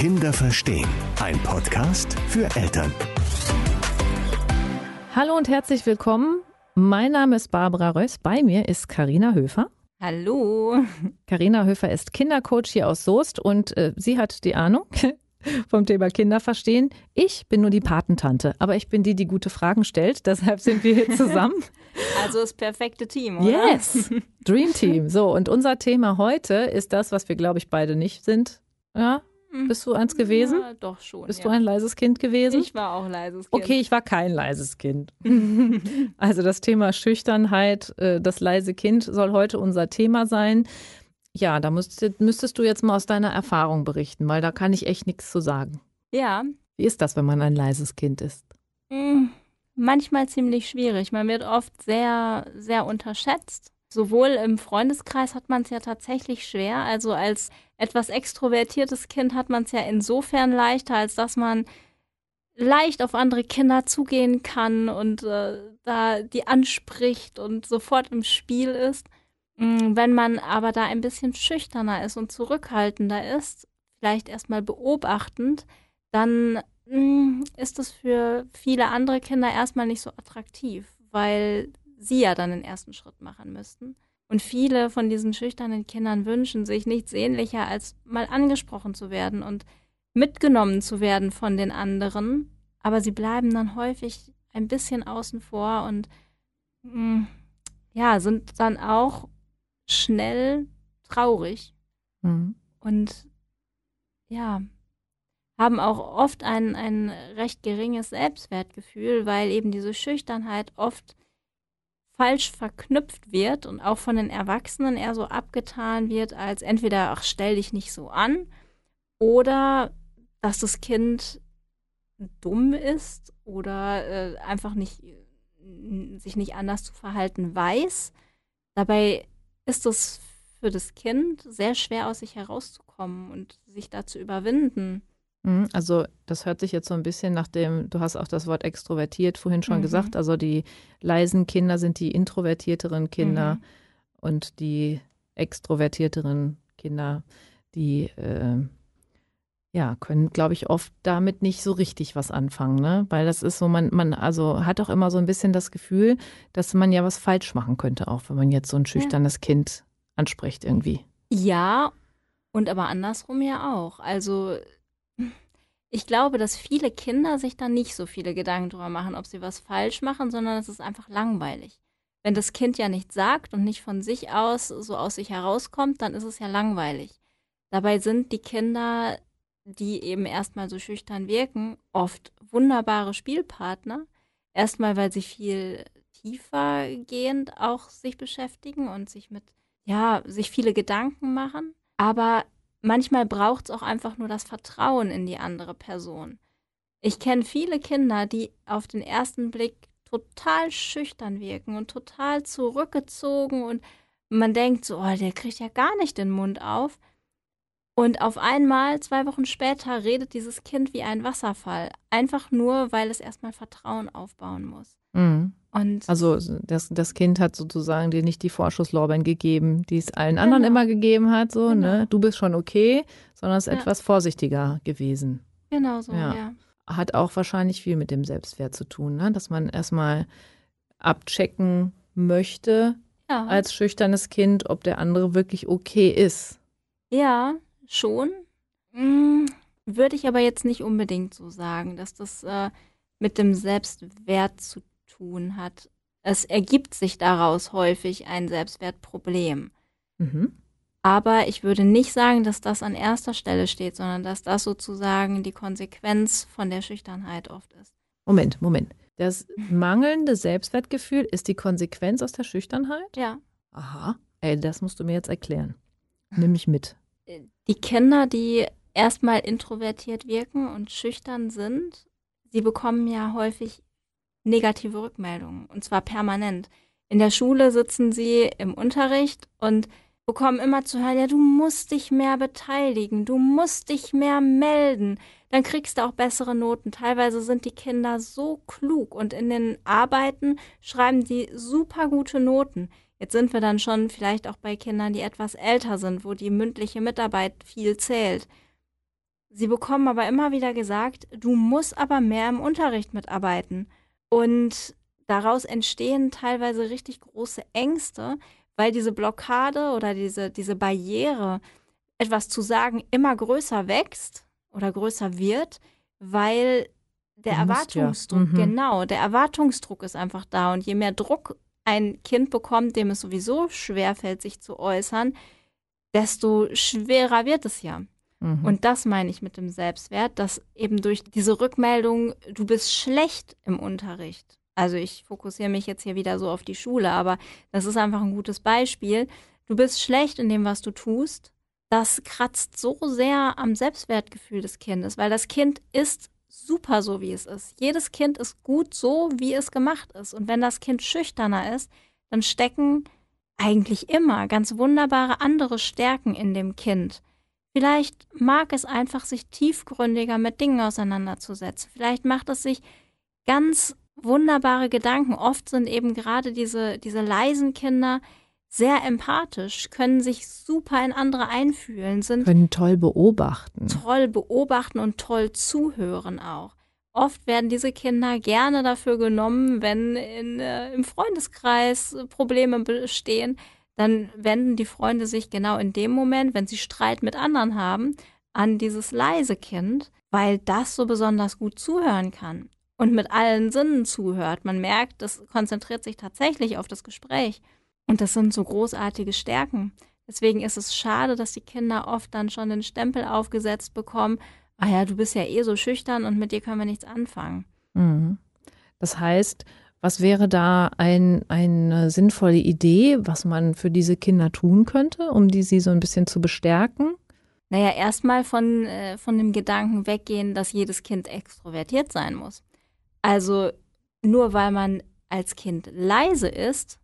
Kinder verstehen. Ein Podcast für Eltern. Hallo und herzlich willkommen. Mein Name ist Barbara Röss. Bei mir ist Karina Höfer. Hallo. Karina Höfer ist Kindercoach hier aus Soest und äh, sie hat die Ahnung vom Thema Kinder verstehen. Ich bin nur die Patentante, aber ich bin die, die gute Fragen stellt. Deshalb sind wir hier zusammen. Also das perfekte Team, oder? Yes, Dream Team. So, und unser Thema heute ist das, was wir, glaube ich, beide nicht sind. Ja, bist du eins gewesen? Ja, doch schon. Bist ja. du ein leises Kind gewesen? Ich war auch leises Kind. Okay, ich war kein leises Kind. also das Thema Schüchternheit, äh, das leise Kind soll heute unser Thema sein. Ja, da müsstest, müsstest du jetzt mal aus deiner Erfahrung berichten, weil da kann ich echt nichts zu sagen. Ja. Wie ist das, wenn man ein leises Kind ist? Mm, Manchmal ziemlich schwierig. Man wird oft sehr, sehr unterschätzt. Sowohl im Freundeskreis hat man es ja tatsächlich schwer. Also als etwas extrovertiertes Kind hat man es ja insofern leichter, als dass man leicht auf andere Kinder zugehen kann und äh, da die anspricht und sofort im Spiel ist. Mm, Wenn man aber da ein bisschen schüchterner ist und zurückhaltender ist, vielleicht erstmal beobachtend, dann mm, ist es für viele andere Kinder erstmal nicht so attraktiv, weil sie ja dann den ersten Schritt machen müssten. Und viele von diesen schüchternen Kindern wünschen sich nichts sehnlicher, als mal angesprochen zu werden und mitgenommen zu werden von den anderen. Aber sie bleiben dann häufig ein bisschen außen vor und mm, ja, sind dann auch schnell traurig Mhm. und ja, haben auch oft ein, ein recht geringes Selbstwertgefühl, weil eben diese Schüchternheit oft falsch verknüpft wird und auch von den Erwachsenen eher so abgetan wird, als entweder, ach, stell dich nicht so an, oder dass das Kind dumm ist oder äh, einfach nicht, sich nicht anders zu verhalten weiß. Dabei ist es für das Kind sehr schwer aus sich herauszukommen und sich da zu überwinden. Mhm, Also das hört sich jetzt so ein bisschen nach dem, du hast auch das Wort extrovertiert vorhin schon Mhm. gesagt, also die leisen Kinder sind die introvertierteren Kinder Mhm. und die extrovertierteren Kinder, die äh, ja, können, glaube ich, oft damit nicht so richtig was anfangen, ne? Weil das ist so, man, man, also hat auch immer so ein bisschen das Gefühl, dass man ja was falsch machen könnte, auch wenn man jetzt so ein schüchternes Kind anspricht irgendwie. Ja, und aber andersrum ja auch. Also ich glaube, dass viele Kinder sich da nicht so viele Gedanken drüber machen, ob sie was falsch machen, sondern es ist einfach langweilig. Wenn das Kind ja nichts sagt und nicht von sich aus so aus sich herauskommt, dann ist es ja langweilig. Dabei sind die Kinder, die eben erstmal so schüchtern wirken, oft wunderbare Spielpartner. Erstmal, weil sie viel tiefer gehend auch sich beschäftigen und sich mit, ja, sich viele Gedanken machen. Aber manchmal braucht es auch einfach nur das Vertrauen in die andere Person. Ich kenne viele Kinder, die auf den ersten Blick total schüchtern wirken und total zurückgezogen und man denkt so, oh, der kriegt ja gar nicht den Mund auf. Und auf einmal, zwei Wochen später, redet dieses Kind wie ein Wasserfall. Einfach nur, weil es erstmal Vertrauen aufbauen muss. Mhm. Und Also das, das Kind hat sozusagen dir nicht die Vorschusslorbeeren gegeben, die es allen anderen Genau. immer gegeben hat, so, Genau. ne? Du bist schon okay, sondern ist Ja. etwas vorsichtiger gewesen. genau so, Ja. ja. Hat auch wahrscheinlich viel mit dem Selbstwert zu tun, ne? Dass man erstmal abchecken möchte Ja. als schüchternes Kind, ob der andere wirklich okay ist. Ja, schon. Hm, würde ich aber jetzt nicht unbedingt so sagen, dass das äh, mit dem Selbstwert zu tun hat. Es ergibt sich daraus häufig ein Selbstwertproblem. Mhm. Aber ich würde nicht sagen, dass das an erster Stelle steht, sondern dass das sozusagen die Konsequenz von der Schüchternheit oft ist. Moment, Moment. Das mangelnde Selbstwertgefühl ist die Konsequenz aus der Schüchternheit? Ja. Aha. Ey, das musst du mir jetzt erklären. Nimm mich mit. Die Kinder, die erstmal introvertiert wirken und schüchtern sind, sie bekommen ja häufig negative Rückmeldungen und zwar permanent. In der Schule sitzen sie im Unterricht und bekommen immer zu hören, ja, du musst dich mehr beteiligen, du musst dich mehr melden, dann kriegst du auch bessere Noten. Teilweise sind die Kinder so klug und in den Arbeiten schreiben die super gute Noten. Jetzt sind wir dann schon vielleicht auch bei Kindern, die etwas älter sind, wo die mündliche Mitarbeit viel zählt. sie bekommen aber immer wieder gesagt, du musst aber mehr im Unterricht mitarbeiten. Und daraus entstehen teilweise richtig große Ängste, weil diese Blockade oder diese, diese Barriere, etwas zu sagen, immer größer wächst oder größer wird, weil der Du musst ja. Erwartungsdruck, Mhm. genau, der Erwartungsdruck ist einfach da. Und je mehr Druck ein Kind bekommt, dem es sowieso schwerfällt, sich zu äußern, desto schwerer wird es ja. Mhm. Und das meine ich mit dem Selbstwert, dass eben durch diese Rückmeldung, du bist schlecht im Unterricht. Also ich fokussiere mich jetzt hier wieder so auf die Schule, aber das ist einfach ein gutes Beispiel. Du bist schlecht in dem, was du tust. Das kratzt so sehr am Selbstwertgefühl des Kindes, weil das Kind ist super so, wie es ist. Jedes Kind ist gut so, wie es gemacht ist. Und wenn das Kind schüchterner ist, dann stecken eigentlich immer ganz wunderbare andere Stärken in dem Kind. Vielleicht mag es einfach, sich tiefgründiger mit Dingen auseinanderzusetzen. Vielleicht macht es sich ganz wunderbare Gedanken. Oft sind eben gerade diese, diese leisen Kinder sehr empathisch, können sich super in andere einfühlen, sind können toll beobachten. toll beobachten und toll zuhören auch. Oft werden diese Kinder gerne dafür genommen, wenn in, äh, im Freundeskreis Probleme bestehen, dann wenden die Freunde sich genau in dem Moment, wenn sie Streit mit anderen haben, an dieses leise Kind, weil das so besonders gut zuhören kann und mit allen Sinnen zuhört. Man merkt, das konzentriert sich tatsächlich auf das Gespräch. Und das sind so großartige Stärken. Deswegen ist es schade, dass die Kinder oft dann schon den Stempel aufgesetzt bekommen, ah ja, du bist ja eh so schüchtern und mit dir können wir nichts anfangen. Mhm. Das heißt, was wäre da ein, eine sinnvolle Idee, was man für diese Kinder tun könnte, um die sie so ein bisschen zu bestärken? Naja, erstmal von, äh, von dem Gedanken weggehen, dass jedes Kind extrovertiert sein muss. Also nur weil man als Kind leise ist,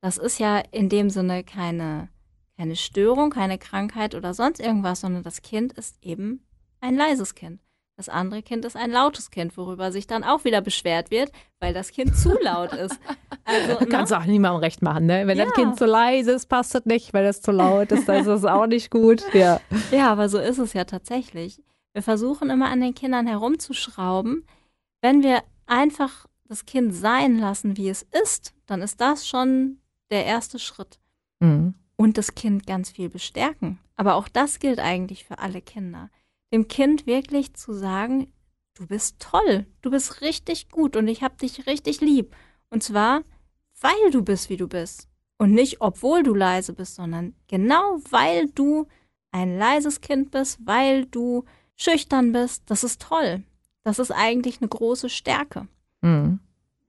das ist ja in dem Sinne keine, keine Störung, keine Krankheit oder sonst irgendwas, sondern das Kind ist eben ein leises Kind. Das andere Kind ist ein lautes Kind, worüber sich dann auch wieder beschwert wird, weil das Kind zu laut ist. Also, ne? Kannst du auch niemandem recht machen, ne? Wenn Ja. das Kind zu leise ist, passt das nicht. Wenn es zu laut ist, dann ist es auch nicht gut. Ja. Ja, aber so ist es ja tatsächlich. Wir versuchen immer an den Kindern herumzuschrauben. Wenn wir einfach das Kind sein lassen, wie es ist, dann ist das schon der erste Schritt. Mhm. Und das Kind ganz viel bestärken. Aber auch das gilt eigentlich für alle Kinder. Dem Kind wirklich zu sagen, du bist toll, du bist richtig gut und ich hab dich richtig lieb. Und zwar, weil du bist, wie du bist. Und nicht, obwohl du leise bist, sondern genau weil du ein leises Kind bist, weil du schüchtern bist. Das ist toll. Das ist eigentlich eine große Stärke. Mhm.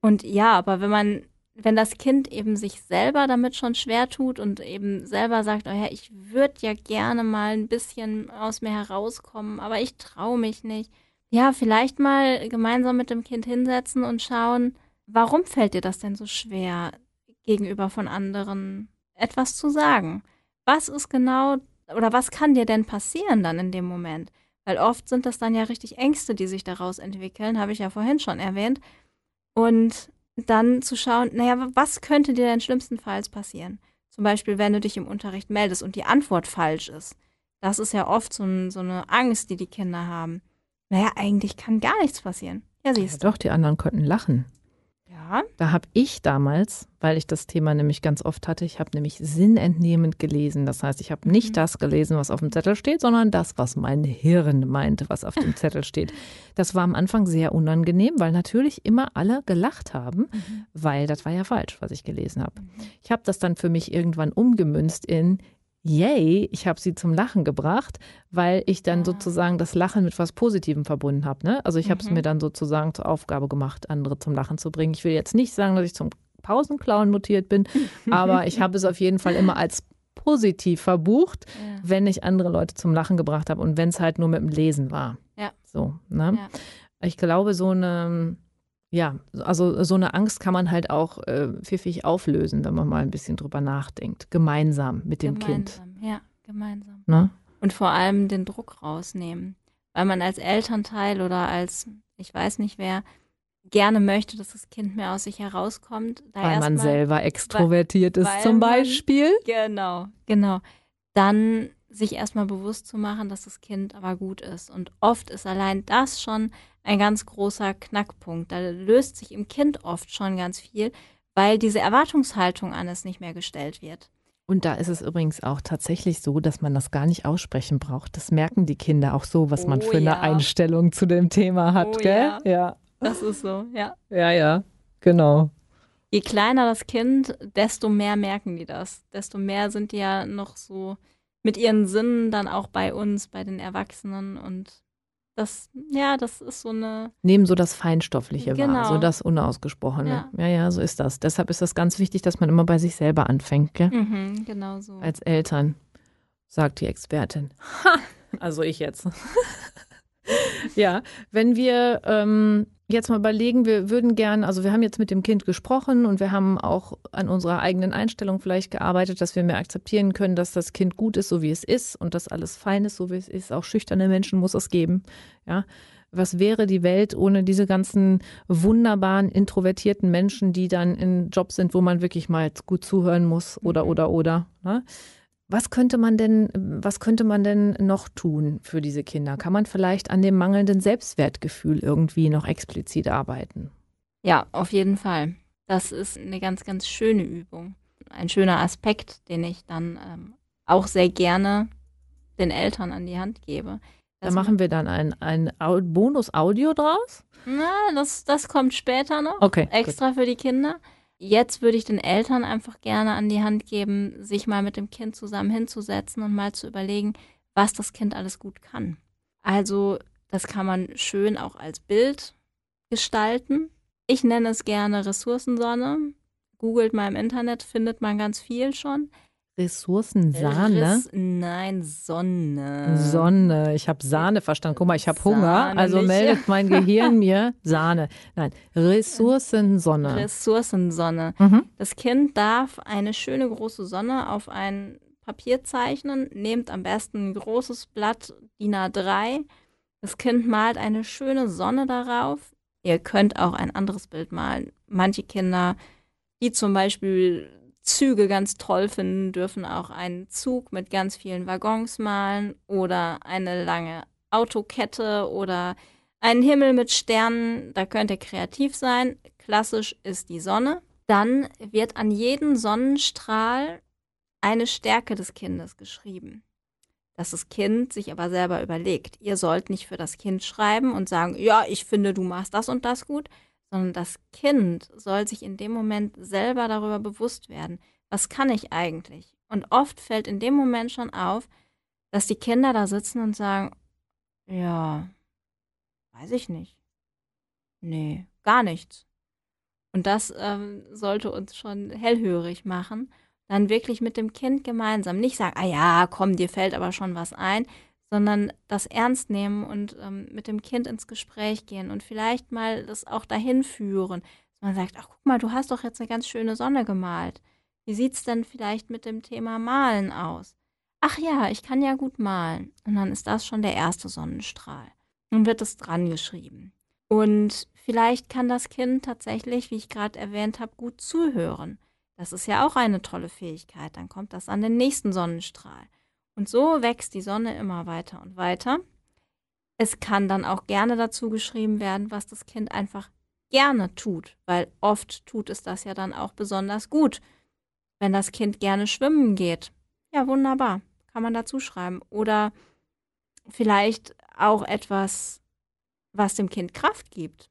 Und ja, aber wenn man, wenn das Kind eben sich selber damit schon schwer tut und eben selber sagt, oh ja, ich würde ja gerne mal ein bisschen aus mir herauskommen, aber ich traue mich nicht. Ja, vielleicht mal gemeinsam mit dem Kind hinsetzen und schauen, warum fällt dir das denn so schwer, gegenüber von anderen etwas zu sagen? Was ist genau oder was kann dir denn passieren dann in dem Moment? Weil oft sind das dann ja richtig Ängste, die sich daraus entwickeln, habe ich ja vorhin schon erwähnt. Und dann zu schauen, naja, was könnte dir denn schlimmstenfalls passieren? Zum Beispiel, wenn du dich im Unterricht meldest und die Antwort falsch ist. Das ist ja oft so, ein, so eine Angst, die die Kinder haben. Naja, eigentlich kann gar nichts passieren. Ja, Ja, siehst du. doch, die anderen könnten lachen. Ja, Da habe ich damals, weil ich das Thema nämlich ganz oft hatte, ich habe nämlich sinnentnehmend gelesen. Das heißt, ich habe nicht Mhm. das gelesen, was auf dem Zettel steht, sondern das, was mein Hirn meinte, was auf dem Zettel steht. Das war am Anfang sehr unangenehm, weil natürlich immer alle gelacht haben, weil das war ja falsch, was ich gelesen habe. Ich habe das dann für mich irgendwann umgemünzt in Yay, ich habe sie zum Lachen gebracht, weil ich dann Ah. sozusagen das Lachen mit was Positivem verbunden habe. Ne? Also ich habe es Mhm. mir dann sozusagen zur Aufgabe gemacht, andere zum Lachen zu bringen. Ich will jetzt nicht sagen, dass ich zum Pausenclown mutiert bin, aber ich habe es auf jeden Fall immer als positiv verbucht, Ja. wenn ich andere Leute zum Lachen gebracht habe und wenn es halt nur mit dem Lesen war. Ja. So, ne? Ja. Ich glaube, so eine, ja, also so eine Angst kann man halt auch äh, pfiffig auflösen, wenn man mal ein bisschen drüber nachdenkt. Gemeinsam mit dem Kind. gemeinsam. Ja, gemeinsam. Ne? Und vor allem den Druck rausnehmen. Weil man als Elternteil oder als, ich weiß nicht wer, gerne möchte, dass das Kind mehr aus sich herauskommt. Weil man selber extrovertiert ist weil zum man- Beispiel. Genau, genau. Dann sich erstmal bewusst zu machen, dass das Kind aber gut ist. Und oft ist allein das schon ein ganz großer Knackpunkt. Da löst sich im Kind oft schon ganz viel, weil diese Erwartungshaltung an es nicht mehr gestellt wird. Und da ist es übrigens auch tatsächlich so, dass man das gar nicht aussprechen braucht. Das merken die Kinder auch so, was man Oh für eine ja. Einstellung zu dem Thema hat, Oh gell? ja. ja. Das ist so, ja. Ja, ja, genau. Je kleiner das Kind, desto mehr merken die das. Desto mehr sind die ja noch so mit ihren Sinnen dann auch bei uns, bei den Erwachsenen. Und das, ja, das ist so eine. Nehmen so das Feinstoffliche wahr, Genau. so das Unausgesprochene. Ja. Ja. ja, so ist das. Deshalb ist das ganz wichtig, dass man immer bei sich selber anfängt, gell? Mhm, genau so. Als Eltern, sagt die Expertin. Ha! Also ich jetzt. ja, wenn wir ähm, jetzt mal überlegen, wir würden gern, also wir haben jetzt mit dem Kind gesprochen und wir haben auch an unserer eigenen Einstellung vielleicht gearbeitet, dass wir mehr akzeptieren können, dass das Kind gut ist, so wie es ist und dass alles fein ist, so wie es ist. Auch schüchterne Menschen muss es geben. Ja. Was wäre die Welt ohne diese ganzen wunderbaren, introvertierten Menschen, die dann in Jobs sind, wo man wirklich mal gut zuhören muss oder, Mhm. oder, oder. Ne? Was könnte man denn, was könnte man denn noch tun für diese Kinder? Kann man vielleicht an dem mangelnden Selbstwertgefühl irgendwie noch explizit arbeiten? Ja, auf jeden Fall. Das ist eine ganz, ganz schöne Übung. Ein schöner Aspekt, den ich dann ähm, auch sehr gerne den Eltern an die Hand gebe. Da machen wir dann ein, ein Au- Bonus-Audio draus? Na, das, das kommt später noch. Okay. extra für die Kinder. Jetzt würde ich den Eltern einfach gerne an die Hand geben, sich mal mit dem Kind zusammen hinzusetzen und mal zu überlegen, was das Kind alles gut kann. Also, das kann man schön auch als Bild gestalten. Ich nenne es gerne Ressourcensonne. Googelt mal im Internet, findet man ganz viel schon. Ressourcensahne. Riss, nein, Sonne. Sonne. Ich habe Sahne verstanden. Guck mal, ich habe Hunger. Sahne Also meldet mein Gehirn mir Sahne. Nein, Ressourcensonne. Ressourcensonne. Mhm. Das Kind darf eine schöne große Sonne auf ein Papier zeichnen. Nehmt am besten ein großes Blatt DIN A3. Das Kind malt eine schöne Sonne darauf. Ihr könnt auch ein anderes Bild malen. Manche Kinder, die zum Beispiel Züge ganz toll finden, dürfen auch einen Zug mit ganz vielen Waggons malen oder eine lange Autokette oder einen Himmel mit Sternen. Da könnt ihr kreativ sein. Klassisch ist die Sonne. Dann wird an jeden Sonnenstrahl eine Stärke des Kindes geschrieben. Dass das Kind sich aber selber überlegt. Ihr sollt nicht für das Kind schreiben und sagen, ja, ich finde, du machst das und das gut, sondern das Kind soll sich in dem Moment selber darüber bewusst werden, was kann ich eigentlich? Und oft fällt in dem Moment schon auf, dass die Kinder da sitzen und sagen, ja, weiß ich nicht. Nee, gar nichts. Und das ähm, sollte uns schon hellhörig machen. Dann wirklich mit dem Kind gemeinsam nicht sagen, ah ja, komm, dir fällt aber schon was ein, sondern das ernst nehmen und ähm, mit dem Kind ins Gespräch gehen und vielleicht mal das auch dahin führen. Man sagt, ach guck mal, du hast doch jetzt eine ganz schöne Sonne gemalt. Wie sieht's denn vielleicht mit dem Thema Malen aus? Ach ja, ich kann ja gut malen. Und dann ist das schon der erste Sonnenstrahl. Dann wird es dran geschrieben. Und vielleicht kann das Kind tatsächlich, wie ich gerade erwähnt habe, gut zuhören. Das ist ja auch eine tolle Fähigkeit. Dann kommt das an den nächsten Sonnenstrahl. Und so wächst die Sonne immer weiter und weiter. Es kann dann auch gerne dazu geschrieben werden, was das Kind einfach gerne tut, weil oft tut es das ja dann auch besonders gut. Wenn das Kind gerne schwimmen geht, ja wunderbar, kann man dazu schreiben. Oder vielleicht auch etwas, was dem Kind Kraft gibt.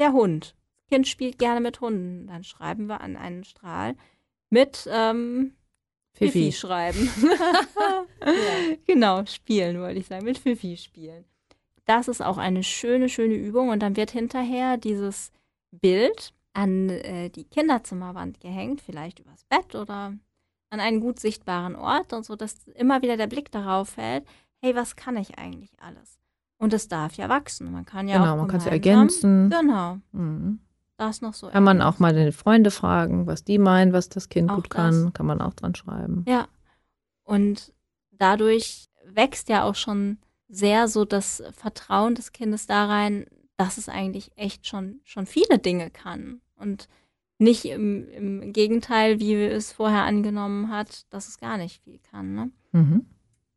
Der Hund. Das Kind spielt gerne mit Hunden. Dann schreiben wir an einen Strahl mit ähm, Fifi Fifi. schreiben. Genau, spielen wollte ich sagen, mit Fifi spielen. Das ist auch eine schöne, schöne Übung und dann wird hinterher dieses Bild an äh, die Kinderzimmerwand gehängt, vielleicht übers Bett oder an einen gut sichtbaren Ort und so, dass immer wieder der Blick darauf fällt, hey, was kann ich eigentlich alles? Und es darf ja wachsen. Man kann ja Genau, auch man kann es ja ergänzen. Genau, Mhm. Das noch so. Kann man auch mal die Freunde fragen, was die meinen, was das Kind Auch gut das. kann. Kann man auch dran schreiben. Ja. Und dadurch wächst ja auch schon sehr so das Vertrauen des Kindes da rein, dass es eigentlich echt schon, schon viele Dinge kann. Und nicht im, im Gegenteil, wie es vorher angenommen hat, dass es gar nicht viel kann. Ne? Mhm.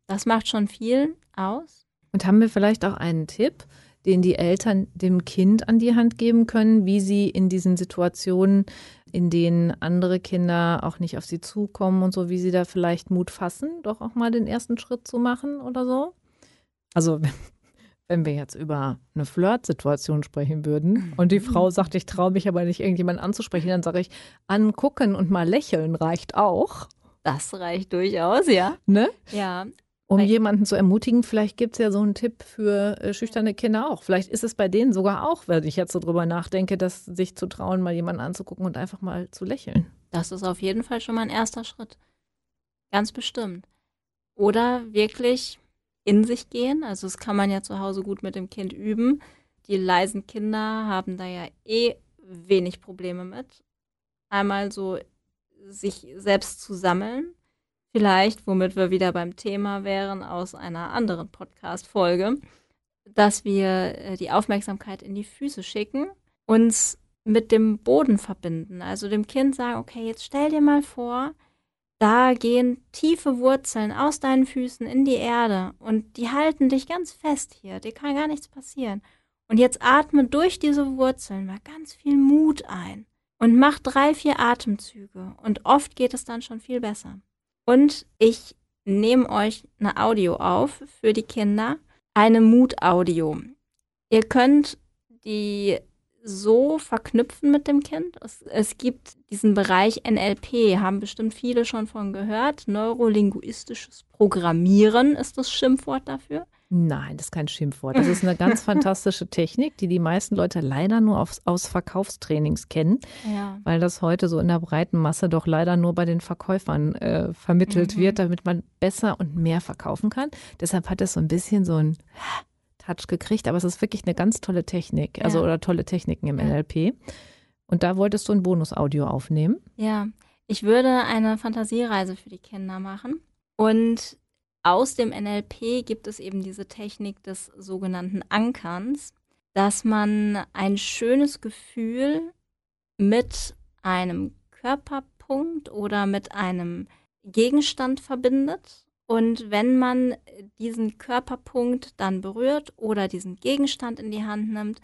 Das macht schon viel aus. Und haben wir vielleicht auch einen Tipp, den die Eltern dem Kind an die Hand geben können, wie sie in diesen Situationen, in denen andere Kinder auch nicht auf sie zukommen und so, wie sie da vielleicht Mut fassen, doch auch mal den ersten Schritt zu machen oder so? Also wenn wir jetzt über eine Flirt-Situation sprechen würden und die Frau sagt, ich traue mich aber nicht, irgendjemanden anzusprechen, dann sage ich, angucken und mal lächeln reicht auch. Das reicht durchaus, ja. Ne? Ja, Um jemanden zu ermutigen, vielleicht gibt es ja so einen Tipp für äh, schüchterne Kinder auch. Vielleicht ist es bei denen sogar auch, wenn ich jetzt so drüber nachdenke, dass sich zu trauen, mal jemanden anzugucken und einfach mal zu lächeln. Das ist auf jeden Fall schon mal ein erster Schritt. Ganz bestimmt. Oder wirklich in sich gehen. Also das kann man ja zu Hause gut mit dem Kind üben. Die leisen Kinder haben da ja eh wenig Probleme mit. Einmal so sich selbst zu sammeln. Vielleicht, womit wir wieder beim Thema wären aus einer anderen Podcast-Folge, dass wir äh, die Aufmerksamkeit in die Füße schicken, uns mit dem Boden verbinden. Also dem Kind sagen, okay, jetzt stell dir mal vor, da gehen tiefe Wurzeln aus deinen Füßen in die Erde und die halten dich ganz fest hier. Dir kann gar nichts passieren. Und jetzt atme durch diese Wurzeln mal ganz viel Mut ein und mach drei, vier Atemzüge. Und oft geht es dann schon viel besser. Und ich nehme euch eine Audio auf für die Kinder, eine Mutaudio. Ihr könnt die so verknüpfen mit dem Kind. Es, es gibt diesen Bereich NLP, haben bestimmt viele schon von gehört. Neurolinguistisches Programmieren ist das Schimpfwort dafür. Nein, das ist kein Schimpfwort. Das ist eine ganz fantastische Technik, die die meisten Leute leider nur aufs, aus Verkaufstrainings kennen, Ja. weil das heute so in der breiten Masse doch leider nur bei den Verkäufern äh, vermittelt Mhm. wird, damit man besser und mehr verkaufen kann. Deshalb hat es so ein bisschen so ein Touch gekriegt, aber es ist wirklich eine ganz tolle Technik, also Ja. oder tolle Techniken im Ja. NLP. Und da wolltest du ein Bonusaudio aufnehmen. Ja, ich würde eine Fantasiereise für die Kinder machen. Und aus dem NLP gibt es eben diese Technik des sogenannten Ankerns, dass man ein schönes Gefühl mit einem Körperpunkt oder mit einem Gegenstand verbindet. Und wenn man diesen Körperpunkt dann berührt oder diesen Gegenstand in die Hand nimmt,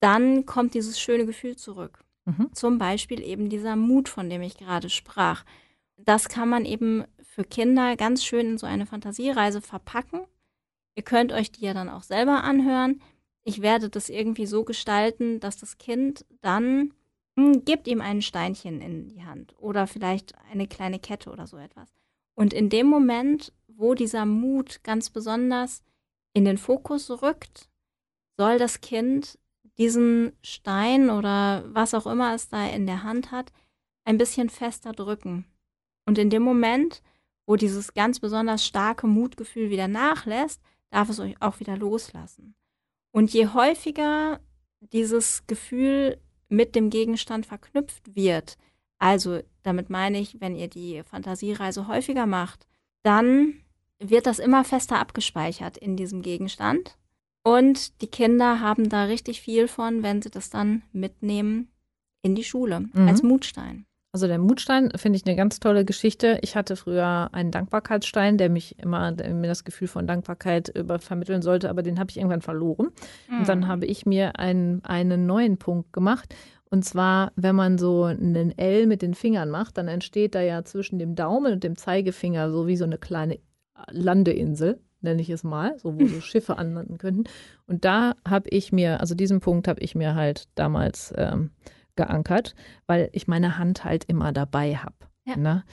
dann kommt dieses schöne Gefühl zurück. Mhm. Zum Beispiel eben dieser Mut, von dem ich gerade sprach. Das kann man eben für Kinder ganz schön in so eine Fantasiereise verpacken. Ihr könnt euch die ja dann auch selber anhören. Ich werde das irgendwie so gestalten, dass das Kind dann hm, gebt ihm ein Steinchen in die Hand oder vielleicht eine kleine Kette oder so etwas. Und in dem Moment, wo dieser Mut ganz besonders in den Fokus rückt, soll das Kind diesen Stein oder was auch immer es da in der Hand hat, ein bisschen fester drücken. Und in dem Moment, wo dieses ganz besonders starke Mutgefühl wieder nachlässt, darf es euch auch wieder loslassen. Und je häufiger dieses Gefühl mit dem Gegenstand verknüpft wird, also damit meine ich, wenn ihr die Fantasiereise häufiger macht, dann wird das immer fester abgespeichert in diesem Gegenstand. Und die Kinder haben da richtig viel von, wenn sie das dann mitnehmen in die Schule Mhm. als Mutstein. Also der Mutstein finde ich eine ganz tolle Geschichte. Ich hatte früher einen Dankbarkeitsstein, der mich immer der mir das Gefühl von Dankbarkeit vermitteln sollte, aber den habe ich irgendwann verloren. Und Mhm. dann habe ich mir einen, einen neuen Punkt gemacht. Und zwar, wenn man so einen L mit den Fingern macht, dann entsteht da ja zwischen dem Daumen und dem Zeigefinger so wie so eine kleine Landeinsel, nenne ich es mal, so wo so Schiffe anlanden könnten. Und da habe ich mir, also diesen Punkt habe ich mir halt damals ähm, geankert, weil ich meine Hand halt immer dabei habe. Ja. Ne?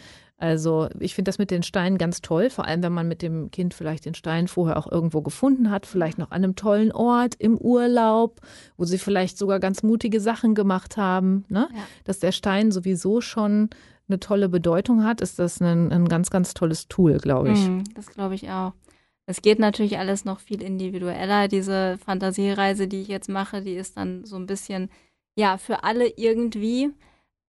Also ich finde das mit den Steinen ganz toll, vor allem wenn man mit dem Kind vielleicht den Stein vorher auch irgendwo gefunden hat, vielleicht noch an einem tollen Ort im Urlaub, wo sie vielleicht sogar ganz mutige Sachen gemacht haben. Ne? Ja. Dass der Stein sowieso schon eine tolle Bedeutung hat, ist das ein, ein ganz, ganz tolles Tool, glaube ich. Mhm, das glaube ich auch. Es geht natürlich alles noch viel individueller. Diese Fantasiereise, die ich jetzt mache, die ist dann so ein bisschen, ja, für alle irgendwie.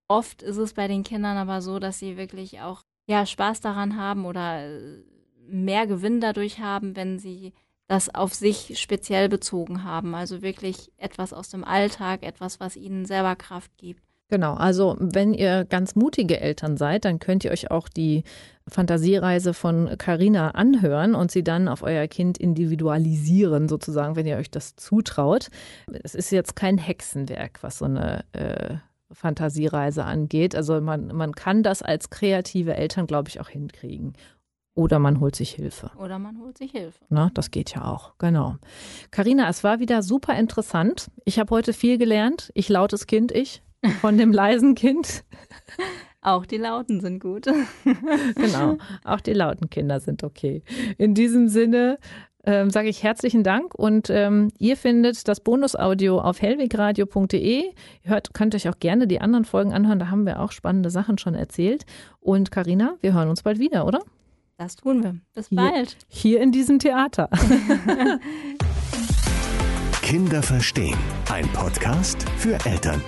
Oft ist es bei den Kindern aber so, dass sie wirklich auch, ja, Spaß daran haben oder äh, mehr Gewinn dadurch haben, wenn sie das auf sich speziell bezogen haben. Also wirklich etwas aus dem Alltag, etwas, was ihnen selber Kraft gibt. Genau, also wenn ihr ganz mutige Eltern seid, dann könnt ihr euch auch die Fantasiereise von Carina anhören und sie dann auf euer Kind individualisieren, sozusagen, wenn ihr euch das zutraut. Es ist jetzt kein Hexenwerk, was so eine äh, Fantasiereise angeht. Also man, man kann das als kreative Eltern, glaube ich, auch hinkriegen. Oder man holt sich Hilfe. Oder man holt sich Hilfe. Na, das geht ja auch, genau. Carina, es war wieder super interessant. Ich habe heute viel gelernt. Ich lautes Kind, ich, von dem leisen Kind. Auch die Lauten sind gut. genau, auch die lauten Kinder sind okay. In diesem Sinne ähm, sage ich herzlichen Dank und ähm, ihr findet das Bonusaudio auf hellwegradio.de. Ihr hört, könnt euch auch gerne die anderen Folgen anhören, da haben wir auch spannende Sachen schon erzählt. Und Karina, wir hören uns bald wieder, oder? Das tun wir. Bis hier, bald. Hier in diesem Theater. Kinder verstehen. Ein Podcast für Eltern.